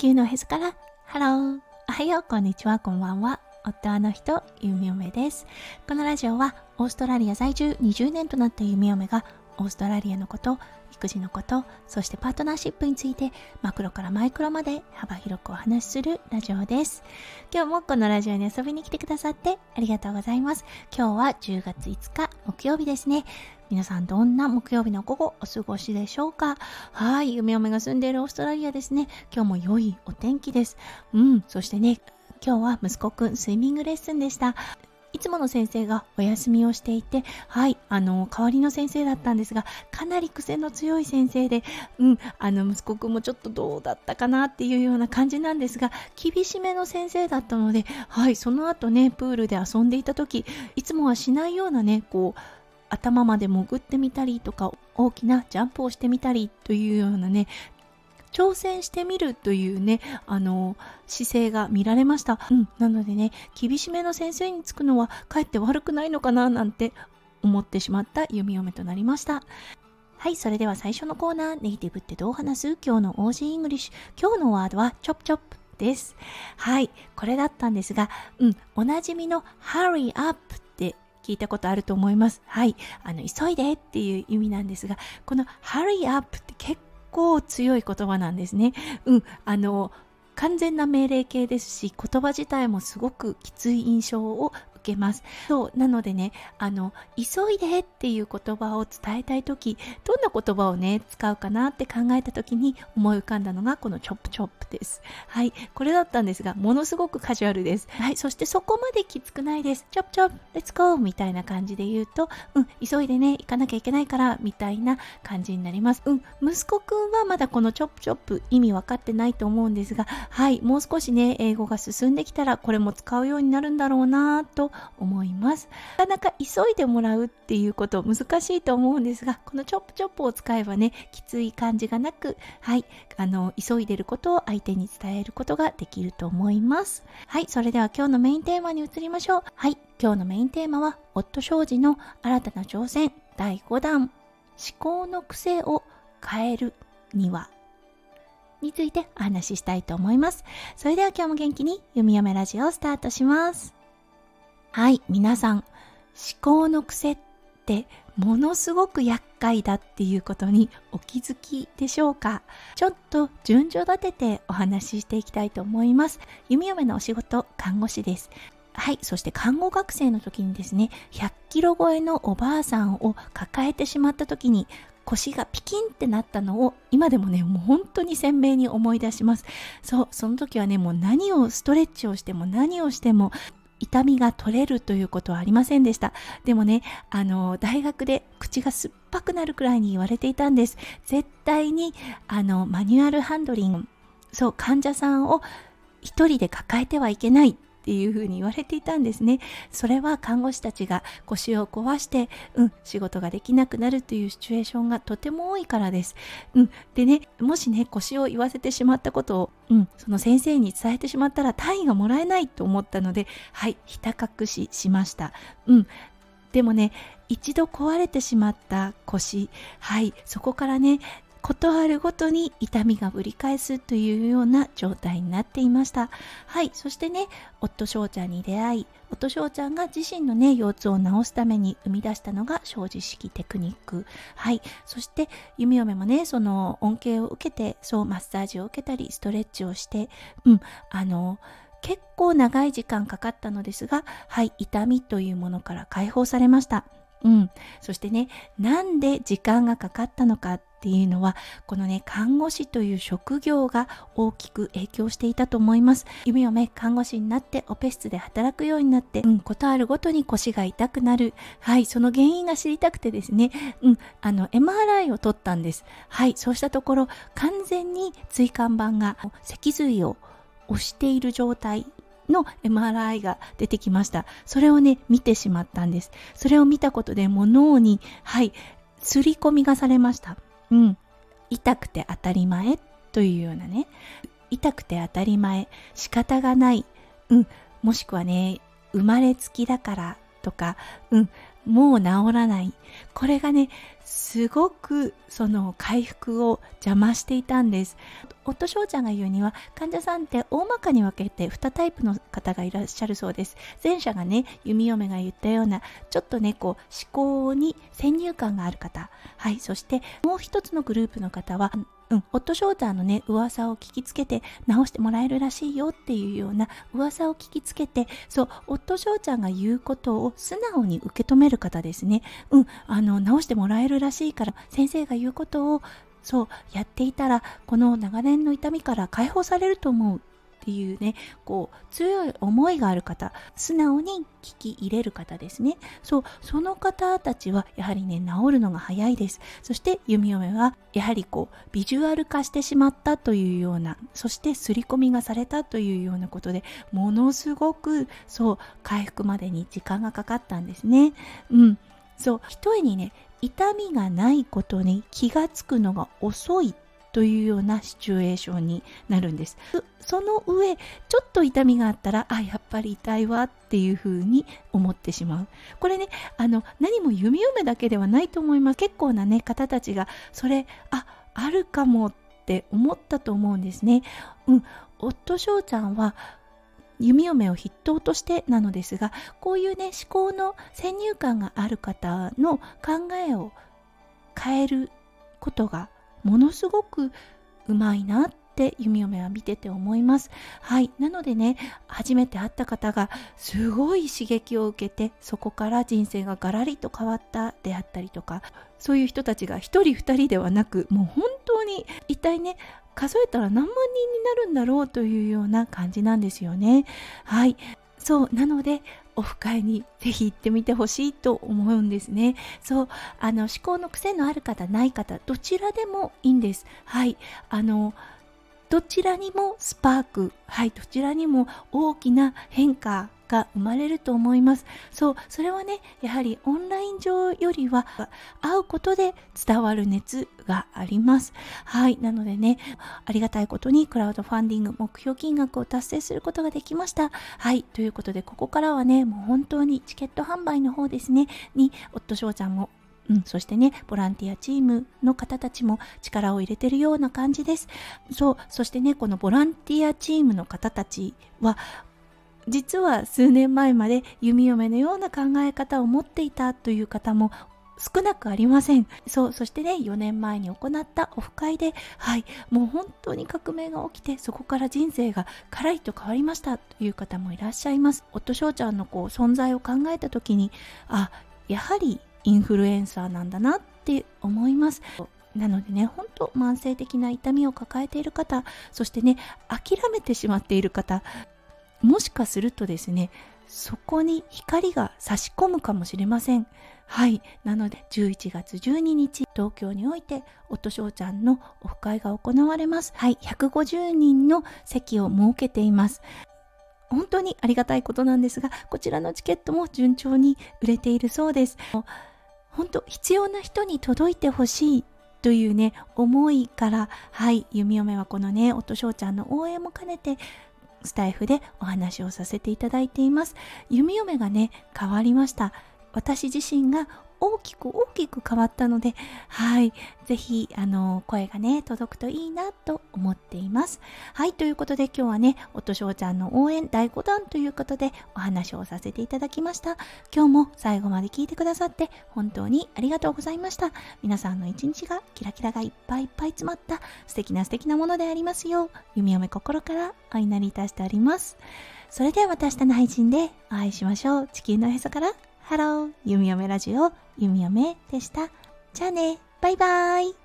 球のへそから。ハロー。おはよう。こんにちは。こんばんは。夫の人ゆみおめです。このラジオはオーストラリア在住20年となったゆみおめがオーストラリアのこと育児のことそしてパートナーシップについてマクロからマイクロまで幅広くお話しするラジオです。今日もこのラジオに遊びに来てくださってありがとうございます。今日は10月5日木曜日ですね。皆さんどんな木曜日の午後お過ごしでしょうか？はい、夢嫁が住んでいるオーストラリアですね。今日も良いお天気です。うん、そしてね、今日は息子くんスイミングレッスンでした。いつもの先生がお休みをしていて、はい、あの、代わりの先生だったんですが、かなり癖の強い先生で、うん、あの、息子くんもちょっとどうだったかなっていうような感じなんですが、厳しめの先生だったので、はい、その後ね、プールで遊んでいた時、いつもはしないようなね、こう、頭まで潜ってみたりとか大きなジャンプをしてみたりというようなね挑戦してみるというねあの姿勢が見られました、うん、なのでね厳しめの先生につくのはかえって悪くないのかななんて思ってしまった弓嫁となりました。はいそれでは最初のコーナーネイティブってどう話す？今日の Aussie English。今日のワードは chop chop です。はいこれだったんですがうんおなじみの hurry up 聞いたことあると思います。はい。あの、急いでっていう意味なんですが、この hurry up って結構強い言葉なんですね。うん。あの、完全な命令形ですし、言葉自体もすごくきつい印象を受けます。そうなのでねあの急いでっていう言葉を伝えたい時どんな言葉をね使うかなって考えた時に思い浮かんだのがこのチョップチョップです。はいこれだったんですがものすごくカジュアルです。はいそしてそこまできつくないです。チョップチョップレッツゴーみたいな感じで言うとうん急いでね行かなきゃいけないからみたいな感じになります。うん息子くんはまだこのチョップチョップ意味分かってないと思うんですがはいもう少しね英語が進んできたらこれも使うようになるんだろうなと思いますなかなか急いでもらうっていうこと難しいと思うんですがこのチョップチョップを使えばねきつい感じがなくはいあの急いでることを相手に伝えることができると思います。はいそれでは今日のメインテーマに移りましょう。はい今日のメインテーマは夫庄司の新たな挑戦。第5弾。思考の癖を変えるには。についてお話ししたいと思います。それでは今日も元気に読み読めラジオをスタートします。はい、皆さん、思考の癖ってものすごく厄介だっていうことにお気づきでしょうか？ちょっと順序立ててお話ししていきたいと思います。弓嫁のお仕事、看護師です。はい、そして看護学生の時にですね、100キロ超えのおばあさんを抱えてしまった時に腰がピキンってなったのを今でもねもう本当に鮮明に思い出しますそうその時はねもう何をストレッチをしても何をしても痛みが取れるということはありませんでした。でもね、あの、大学で口が酸っぱくなるくらいに言われていたんです。絶対に、あの、マニュアルハンドリング、そう、患者さんを一人で抱えてはいけないていうふうに言われていたんですね。それは看護師たちが腰を壊して、うん、仕事ができなくなるというシチュエーションがとても多いからです。うん、でね、もしね、腰を言わせてしまったことを、うん、その先生に伝えてしまったら単位がもらえないと思ったので、はい、ひた隠ししました。うん、でもね、一度壊れてしまった腰、はい、そこからね、ことあるごとに痛みがぶり返すというような状態になっていました。はい。そしてね夫翔ちゃんに出会い夫翔ちゃんが自身のね腰痛を治すために生み出したのが生じ式テクニック。はい。そして弓嫁もねその恩恵を受けてそうマッサージを受けたりストレッチをしてうん。あの結構長い時間かかったのですがはい。痛みというものから解放されました。うん、そしてねなんで時間がかかったのかっていうのはこのね看護師という職業が大きく影響していたと思います。夢をね看護師になってオペ室で働くようになって、うん、ことあるごとに腰が痛くなる。はいその原因が知りたくてですね、うん、あの MRI を取ったんです。はいそうしたところ完全に椎間板が脊髄を押している状態の MRI が出てきました。それをね見てしまったんです。それを見たことでもう脳にはい刷り込みがされました。うん、痛くて当たり前というようなね。痛くて当たり前。仕方がない、うん、もしくはね生まれつきだからとか、うん、もう治らない。これがねすごくその回復を邪魔していたんです。夫翔ちゃんが言うには患者さんって大まかに分けて2タイプの方がいらっしゃるそうです。前者がね弓嫁が言ったようなちょっとねこう思考に先入観がある方。はいそしてもう一つのグループの方はうん、夫翔太のね噂を聞きつけて直してもらえるらしいよっていうような噂を聞きつけてそう夫翔ちゃんが言うことを素直に受け止める方ですね。うんあの直してもらえるらしいから先生が言うことをそうやっていたらこの長年の痛みから解放されると思う。っていうねこう強い思いがある方素直に聞き入れる方ですね。そうその方たちはやはりね治るのが早いです。そして弓嫁はやはりこうビジュアル化してしまったというようなそして刷り込みがされたというようなことでものすごくそう回復までに時間がかかったんですね。うん。そう一重にね痛みがないことに気がつくのが遅いというようなシチュエーションになるんです。その上ちょっと痛みがあったらあやっぱり痛いわっていうふうに思ってしまう。これねあの何も弓嫁だけではないと思います。結構なね方たちがそれああるかもって思ったと思うんですね。うん夫翔ちゃんは弓嫁を筆頭としてなのですがこういうね思考の先入観がある方の考えを変えることがものすごくうまいなって弓嫁は見てて思いますはいなのでね初めて会った方がすごい刺激を受けてそこから人生がガラリと変わったであったりとかそういう人たちが1人2人ではなくもう本当に一体ね数えたら何万人になるんだろうというような感じなんですよね。はい。そう、なので、オフ会にぜひ行ってみてほしいと思うんですね。そう、あの、思考の癖のある方、ない方、どちらでもいいんです。はい。あの、どちらにもスパーク、はい、どちらにも大きな変化が生まれると思います。そうそれはねやはりオンライン上よりは会うことで伝わる熱があります。はいなのでねありがたいことにクラウドファンディング目標金額を達成することができました。はいということでここからはねもう本当にチケット販売の方ですねに夫翔ちゃんもうん、そしてね、ボランティアチームの方たちも力を入れてるような感じです。そう、そしてね、このボランティアチームの方たちは、実は数年前まで弓嫁のような考え方を持っていたという方も少なくありません。そう、そしてね、4年前に行ったオフ会で、はい、もう本当に革命が起きて、そこから人生がカラリと変わりましたという方もいらっしゃいます。夫翔ちゃんのこう存在を考えた時に、あ、やはりインフルエンサーなんだなって思います。なのでね、本当慢性的な痛みを抱えている方、そしてね、諦めてしまっている方、もしかするとですねそこに光が差し込むかもしれません。はい。なので11月12日東京において夫翔ちゃんのオフ会が行われます。はい。150人の席を設けています。本当にありがたいことなんですがこちらのチケットも順調に売れているそうです。本当必要な人に届いてほしいというね思いからはい。弓嫁はこのね夫翔ちゃんの応援も兼ねてスタイフでお話をさせていただいています。弓嫁がね、変わりました。私自身が大きく大きく変わったので、はい、ぜひ、あの、声がね、届くといいなと思っています。はい、ということで今日はね、夫翔ちゃんの応援第5弾ということでお話をさせていただきました。今日も最後まで聞いてくださって本当にありがとうございました。皆さんの一日がキラキラがいっぱいいっぱい詰まった素敵な素敵なものでありますよう、弓嫁心からお祈りいたしております。それではまた明日の配信でお会いしましょう。地球のへそからハロー、ゆみおめラジオ、ゆみおめでした。じゃあね、バイバーイ。